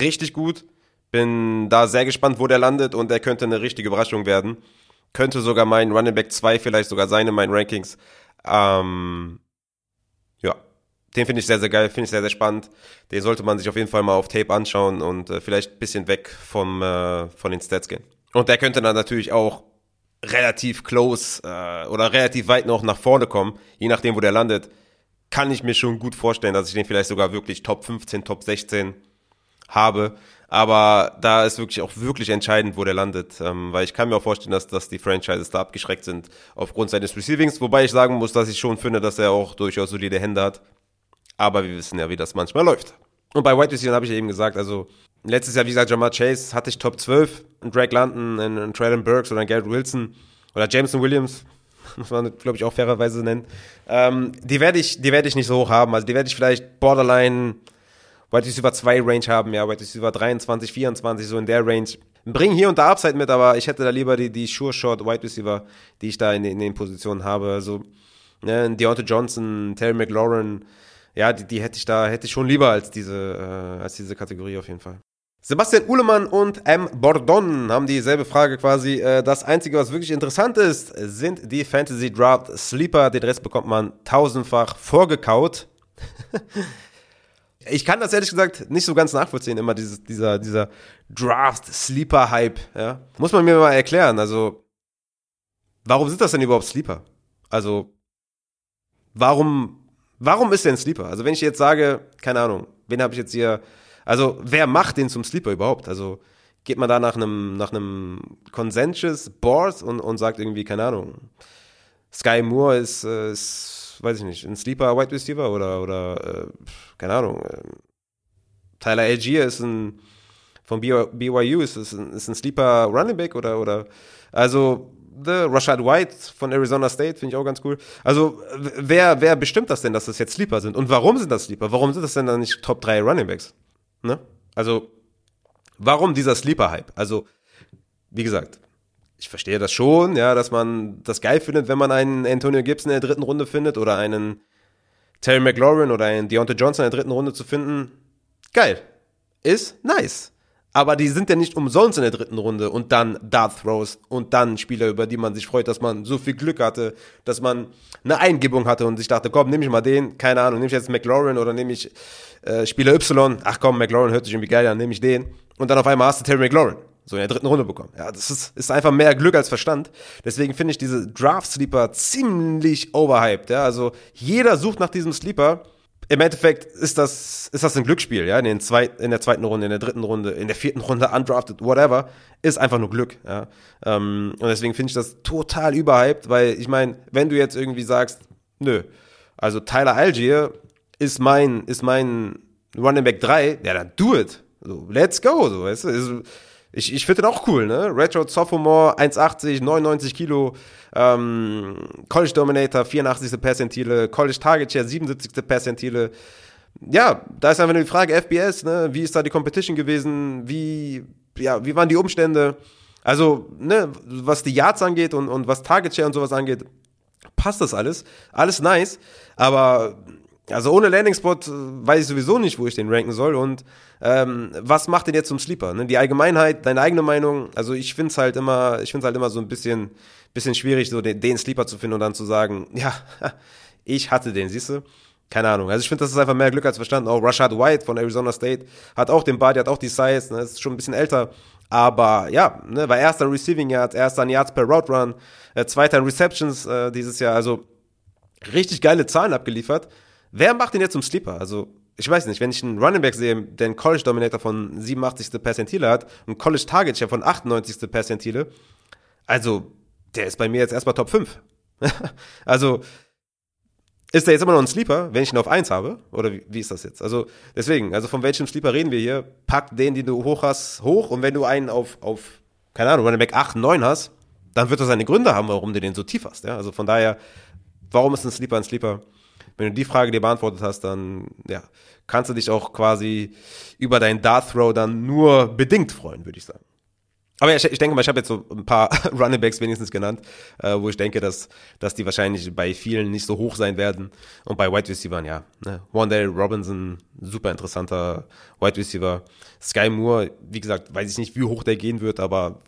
richtig gut. Bin da sehr gespannt, wo der landet und der könnte eine richtige Überraschung werden. Könnte sogar mein Running Back 2 vielleicht sogar sein in meinen Rankings. Ähm, ja, den finde ich sehr, sehr geil, finde ich sehr, sehr spannend. Den sollte man sich auf jeden Fall mal auf Tape anschauen und äh, vielleicht ein bisschen weg vom, äh, von den Stats gehen. Und der könnte dann natürlich auch relativ close äh, oder relativ weit noch nach vorne kommen, je nachdem, wo der landet kann ich mir schon gut vorstellen, dass ich den vielleicht sogar wirklich Top 15, Top 16 habe. Aber da ist wirklich auch wirklich entscheidend, wo der landet. Ähm, weil ich kann mir auch vorstellen, dass, dass die Franchises da abgeschreckt sind aufgrund seines Receivings. Wobei ich sagen muss, dass ich schon finde, dass er auch durchaus solide Hände hat. Aber wir wissen ja, wie das manchmal läuft. Und bei White Receiver habe ich eben gesagt, also letztes Jahr, wie gesagt, Jamar Chase hatte ich Top 12, ein Drake London, ein Traylon Burks oder ein Garrett Wilson oder Jameson Williams muss man, glaube ich, auch fairerweise nennen. Ähm, die werde ich, die werde ich nicht so hoch haben. Also die werde ich vielleicht Borderline White Receiver 2 Range haben, ja, White Receiver 23, 24, so in der Range. Bringen hier und da Upside mit, aber ich hätte da lieber die, die Sure Short White Receiver, die ich da in, in den Positionen habe. Also, ne, Deontay Johnson, Terry McLaurin, ja, die, die hätte ich da, hätte ich schon lieber als diese, äh, als diese Kategorie auf jeden Fall. Sebastian Uhlemann und M. Bordon haben dieselbe Frage quasi. Äh, das Einzige, was wirklich interessant ist, sind die Fantasy Draft Sleeper. Den Rest bekommt man tausendfach vorgekaut. ich kann das ehrlich gesagt nicht so ganz nachvollziehen, immer dieses, dieser, dieser Draft Sleeper Hype. Ja? Muss man mir mal erklären. Also, warum sind das denn überhaupt Sleeper? Also, warum, warum ist denn Sleeper? Also, wenn ich jetzt sage, keine Ahnung, wen habe ich jetzt hier also, wer macht den zum Sleeper überhaupt? Also, geht man da nach einem, nach einem Consensus Board und, und sagt irgendwie, keine Ahnung, Sky Moore ist, äh, ist weiß ich nicht, ein Sleeper Wide Receiver oder, oder äh, keine Ahnung, äh, Tyler Algier ist ein, von BYU ist, ist, ein, ist ein Sleeper Running Back oder, oder, also, The Rashad White von Arizona State finde ich auch ganz cool. Also, wer, wer bestimmt das denn, dass das jetzt Sleeper sind? Und warum sind das Sleeper? Warum sind das denn dann nicht Top 3 Running Backs? Ne? Also, warum dieser Sleeper-Hype? Also, wie gesagt, ich verstehe das schon, ja, dass man das geil findet, wenn man einen Antonio Gibson in der dritten Runde findet oder einen Terry McLaurin oder einen Deontay Johnson in der dritten Runde zu finden. Geil. Ist nice. Aber die sind ja nicht umsonst in der dritten Runde und dann Dart Throws und dann Spieler, über die man sich freut, dass man so viel Glück hatte, dass man eine Eingebung hatte und sich dachte, komm, nehme ich mal den, keine Ahnung, nehme ich jetzt McLaurin oder nehme ich äh, Spieler Y, ach komm, McLaurin hört sich irgendwie geil an, nehme ich den. Und dann auf einmal hast du Terry McLaurin so in der dritten Runde bekommen. Ja, das ist, ist einfach mehr Glück als Verstand. Deswegen finde ich diese Draft Sleeper ziemlich overhyped. Ja, also jeder sucht nach diesem Sleeper im Endeffekt ist das, ist das ein Glücksspiel, ja, in, den zweit, in der zweiten Runde, in der dritten Runde, in der vierten Runde, undrafted, whatever, ist einfach nur Glück, ja. Ähm, und deswegen finde ich das total überhyped, weil ich meine, wenn du jetzt irgendwie sagst, nö, also Tyler Algier ist mein, ist mein Running Back 3, ja, dann do it. So, let's go, so, weißt du. Ich, ich finde den auch cool, ne? Retro Sophomore, 1,80, 99 Kilo, ähm, College Dominator, 84. Percentile, College Target Share, 77. Percentile. Ja, da ist einfach nur die Frage, FBS, ne? Wie ist da die Competition gewesen? Wie, ja, wie waren die Umstände? Also, ne, was die Yards angeht und, und was Target Share und sowas angeht, passt das alles. Alles nice, aber also ohne Landing Spot äh, weiß ich sowieso nicht, wo ich den ranken soll. Und ähm, was macht den jetzt zum Sleeper? Ne? Die Allgemeinheit, deine eigene Meinung. Also ich finde es halt immer, ich finde halt immer so ein bisschen, bisschen schwierig, so den, den Sleeper zu finden und dann zu sagen, ja, ich hatte den, siehst du? Keine Ahnung. Also ich finde, das ist einfach mehr Glück als verstanden. Auch Rashad White von Arizona State hat auch den Body, hat auch die Size, ne? ist schon ein bisschen älter. Aber ja, ne, war erster Receiving Yards, erster Yards per Route Run, äh, zweiter in Receptions äh, dieses Jahr. Also richtig geile Zahlen abgeliefert. Wer macht den jetzt zum Sleeper? Also, ich weiß nicht, wenn ich einen Running Back sehe, der einen College Dominator von 87. Percentile hat und College Target Share von 98. Percentile, also, der ist bei mir jetzt erstmal Top 5. also, ist der jetzt immer noch ein Sleeper, wenn ich ihn auf 1 habe? Oder wie, wie, ist das jetzt? Also, deswegen, also von welchem Sleeper reden wir hier? Pack den, den du hoch hast, hoch und wenn du einen auf, auf keine Ahnung, Running Back 8, 9 hast, dann wird das seine Gründe haben, warum du den so tief hast. Ja? Also von daher, warum ist ein Sleeper ein Sleeper? Wenn du die Frage dir beantwortet hast, dann ja, kannst du dich auch quasi über deinen Dart Throw dann nur bedingt freuen, würde ich sagen. Aber ich, ich denke mal, ich habe jetzt so ein paar Running Backs wenigstens genannt, äh, wo ich denke, dass, dass die wahrscheinlich bei vielen nicht so hoch sein werden. Und bei Wide Receivers, ja. Ne? Robinson, super interessanter Wide Receiver. Sky Moore, wie gesagt, weiß ich nicht, wie hoch der gehen wird, aber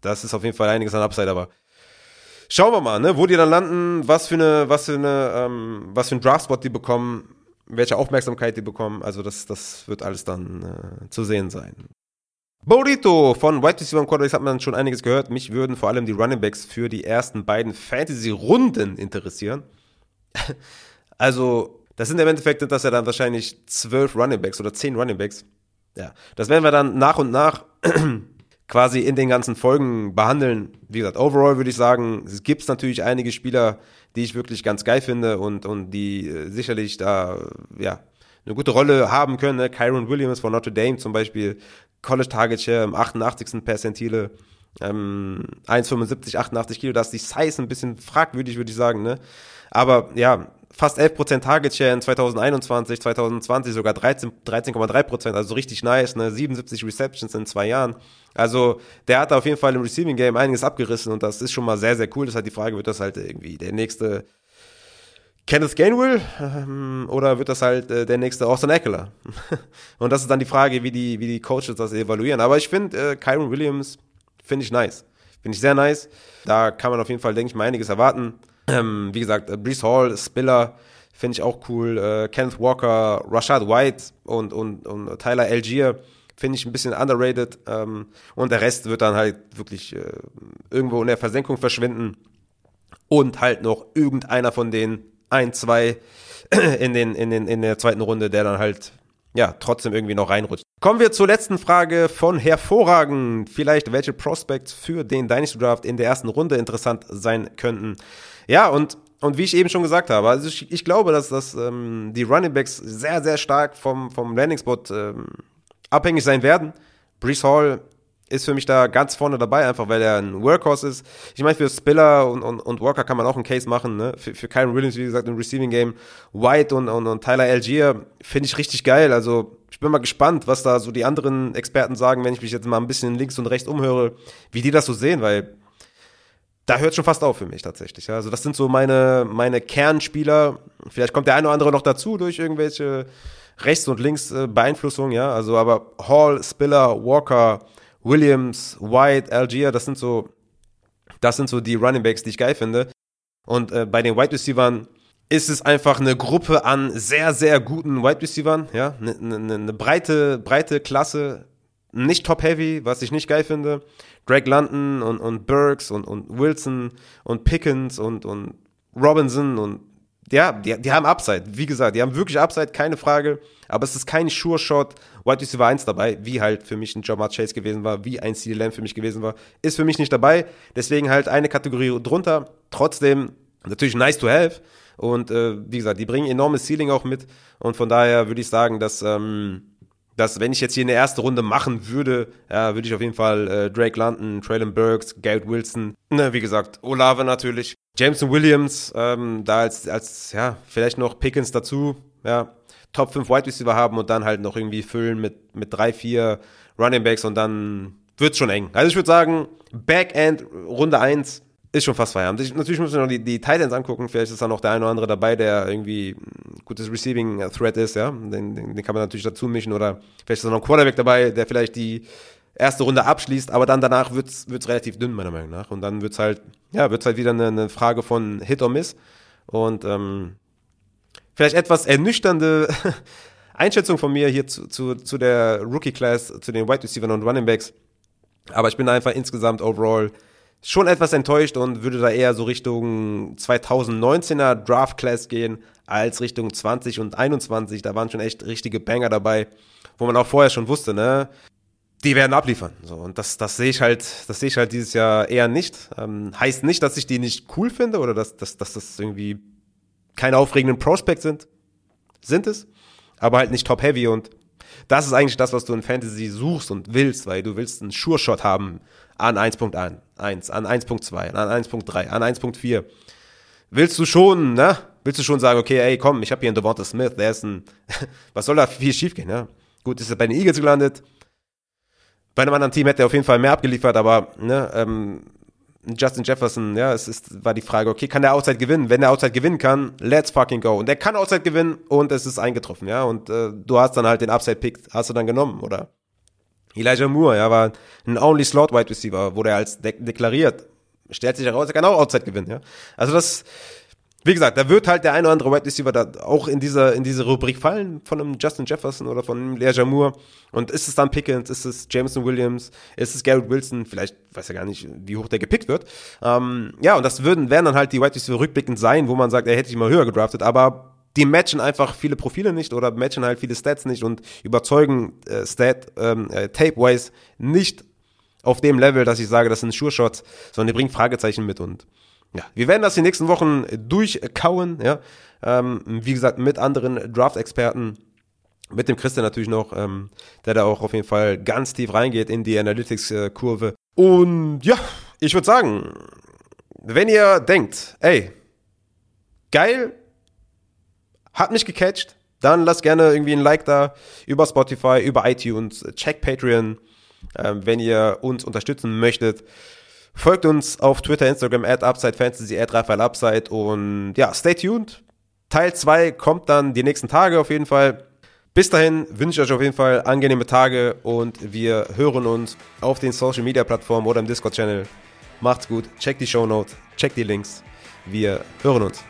das ist auf jeden Fall einiges an Upside, aber Schauen wir mal, ne, wo die dann landen, was für eine, was für eine, ähm, was für ein Draftspot die bekommen, welche Aufmerksamkeit die bekommen. Also das, das wird alles dann äh, zu sehen sein. Burrito von White Receiver und Quarterbacks hat man schon einiges gehört. Mich würden vor allem die Running Backs für die ersten beiden Fantasy-Runden interessieren. also, das sind im Endeffekt das ja dann wahrscheinlich zwölf Running Backs oder zehn Running Backs. Ja, das werden wir dann nach und nach quasi in den ganzen Folgen behandeln. Wie gesagt, overall würde ich sagen, es gibt natürlich einige Spieler, die ich wirklich ganz geil finde und, und die äh, sicherlich da, ja, eine gute Rolle haben können. Ne? Kyron Williams von Notre Dame zum Beispiel, College Target Share im 88. Percentile, ähm, 1,75, 88 Kilo, da ist die Size ein bisschen fragwürdig, würde ich sagen, ne? Aber ja, fast 11% Target Share in 2021, 2020 sogar 13,3%, 13, also richtig nice, ne? 77 Receptions in zwei Jahren. Also der hat auf jeden Fall im Receiving Game einiges abgerissen und das ist schon mal sehr, sehr cool. Das hat die Frage, wird das halt irgendwie der nächste Kenneth Gainwell ähm, oder wird das halt äh, der nächste Austin Eckler? und das ist dann die Frage, wie die, wie die Coaches das evaluieren. Aber ich finde, äh, Kyron Williams finde ich nice. Finde ich sehr nice. Da kann man auf jeden Fall, denke ich mal, einiges erwarten. Ähm, wie gesagt, äh, Brees Hall, Spiller, finde ich auch cool. Äh, Kenneth Walker, Rashad White und, und, und Tyler Algier finde ich ein bisschen underrated. Ähm, und der Rest wird dann halt wirklich äh, irgendwo in der Versenkung verschwinden. Und halt noch irgendeiner von den ein, zwei in, den, in, den, in der zweiten Runde, der dann halt ja, trotzdem irgendwie noch reinrutscht. Kommen wir zur letzten Frage von hervorragend. Vielleicht welche Prospects für den Dynasty Draft in der ersten Runde interessant sein könnten. Ja, und, und wie ich eben schon gesagt habe, also ich, ich glaube, dass, dass ähm, die Running Backs sehr, sehr stark vom, vom Landing Spot ähm, abhängig sein werden. Brees Hall ist für mich da ganz vorne dabei, einfach weil er ein Workhorse ist. Ich meine, für Spiller und, und, und Walker kann man auch einen Case machen, ne? Für, für Kyron Williams, wie gesagt, im Receiving Game. White und, und, und Tyler Algier finde ich richtig geil. Also ich bin mal gespannt, was da so die anderen Experten sagen, wenn ich mich jetzt mal ein bisschen links und rechts umhöre, wie die das so sehen, weil da hört schon fast auf für mich tatsächlich. Also das sind so meine, meine Kernspieler. Vielleicht kommt der eine oder andere noch dazu durch irgendwelche rechts und links Beeinflussung, ja. Also aber Hall, Spiller, Walker, Williams, White, Algier, das sind so, das sind so die Running Backs, die ich geil finde. Und äh, bei den Wide Receivers ist es einfach eine Gruppe an sehr, sehr guten Wide Receivers, ja. Eine, eine, eine breite, breite Klasse, nicht top-heavy, was ich nicht geil finde. Drake London und, und Burks und, und Wilson und Pickens und, und Robinson und ja, die, die haben Upside. Wie gesagt, die haben wirklich Upside, keine Frage. Aber es ist kein Sure-Shot Wide Receiver 1 dabei, wie halt für mich ein Jamar Chase gewesen war, wie ein CD Lamb für mich gewesen war. Ist für mich nicht dabei. Deswegen halt eine Kategorie drunter. Trotzdem natürlich nice to have. Und äh, wie gesagt, die bringen enormes Ceiling auch mit. Und von daher würde ich sagen, dass ähm, dass wenn ich jetzt hier eine erste Runde machen würde, ja, würde ich auf jeden Fall äh, Drake London, Traylon Burks, Garrett Wilson, ne, wie gesagt, Olave natürlich, Jameson Williams, ähm, da als, als, ja, vielleicht noch Pickens dazu, ja, Top 5 Wide Receiver haben und dann halt noch irgendwie füllen mit, mit drei, vier Running Backs und dann wird's schon eng. Also ich würde sagen, Backend Runde 1 ist schon fast Feierabend. Ich, natürlich müssen wir noch die, die Titans angucken. Vielleicht ist da noch der eine oder andere dabei, der irgendwie ein gutes Receiving Threat ist, ja. Den, den, den kann man natürlich dazu mischen. Oder vielleicht ist da noch ein Quarterback dabei, der vielleicht die erste Runde abschließt, aber dann danach wird's wird's relativ dünn, meiner Meinung nach. Und dann wird's halt, ja, wird's halt wieder eine, eine Frage von Hit or Miss. Und ähm, vielleicht etwas ernüchternde Einschätzung von mir hier zu, zu, zu der Rookie-Class, zu den Wide Receivers und Running Backs. Aber ich bin einfach insgesamt overall schon etwas enttäuscht und würde da eher so Richtung 2019er Draft Class gehen als Richtung 20 und 21. Da waren schon echt richtige Banger dabei, wo man auch vorher schon wusste, ne? Die werden abliefern. So, und das, das sehe ich halt, das sehe ich halt dieses Jahr eher nicht. Ähm, heißt nicht, dass ich die nicht cool finde oder dass, dass, dass das irgendwie keine aufregenden Prospects sind. Sind es. Aber halt nicht top-heavy und das ist eigentlich das, was du in Fantasy suchst und willst, weil du willst einen Sure-Shot haben an 1.1, an 1.2, an 1.3, an 1.4. Willst du schon, ne? Willst du schon sagen, okay, ey, komm, ich habe hier einen Devonta Smith, der ist ein, was soll da viel schiefgehen, ne? Gut, ist er bei den Eagles gelandet. Bei einem anderen Team hätte er auf jeden Fall mehr abgeliefert, aber, ne, ähm, Justin Jefferson, ja, es ist, war die Frage, okay, kann der Outside gewinnen? Wenn der Outside gewinnen kann, let's fucking go. Und der kann Outside gewinnen und es ist eingetroffen, ja. Und äh, du hast dann halt den Upside-Pick, hast du dann genommen, oder? Elijah Moore, ja, war ein Only Slot Wide Receiver, wurde er als de deklariert. Stellt sich heraus, er kann auch Outside gewinnen, ja. Also das, wie gesagt, da wird halt der eine oder andere Wide Receiver da auch in dieser, in diese Rubrik fallen von einem Justin Jefferson oder von einem Elijah Moore. Und ist es dann Pickens, ist es Jameson Williams, ist es Garrett Wilson, vielleicht weiß ja gar nicht, wie hoch der gepickt wird. Ähm, ja, und das würden, werden dann halt die Wide Receiver rückblickend sein, wo man sagt, er hätte ich mal höher gedraftet, aber die matchen einfach viele Profile nicht oder matchen halt viele Stats nicht und überzeugen äh, Stat, ähm, äh, Tape-wise nicht auf dem Level, dass ich sage, das sind Sure-Shots, sondern die bringen Fragezeichen mit und ja, wir werden das die nächsten Wochen durchkauen, ja. Ähm, wie gesagt, mit anderen Draft-Experten, mit dem Christian natürlich noch, ähm, der da auch auf jeden Fall ganz tief reingeht in die Analytics-Kurve. Und ja, ich würde sagen, wenn ihr denkt, ey, geil, hat mich gecatcht, dann lasst gerne irgendwie ein Like da über Spotify, über iTunes, check Patreon, äh, wenn ihr uns unterstützen möchtet. Folgt uns auf Twitter, Instagram, at UpsideFantasy, at Upside und ja, stay tuned. Teil 2 kommt dann die nächsten Tage auf jeden Fall. Bis dahin wünsche ich euch auf jeden Fall angenehme Tage und wir hören uns auf den Social Media Plattformen oder im Discord Channel. Macht's gut, checkt die Show Notes, checkt die Links. Wir hören uns.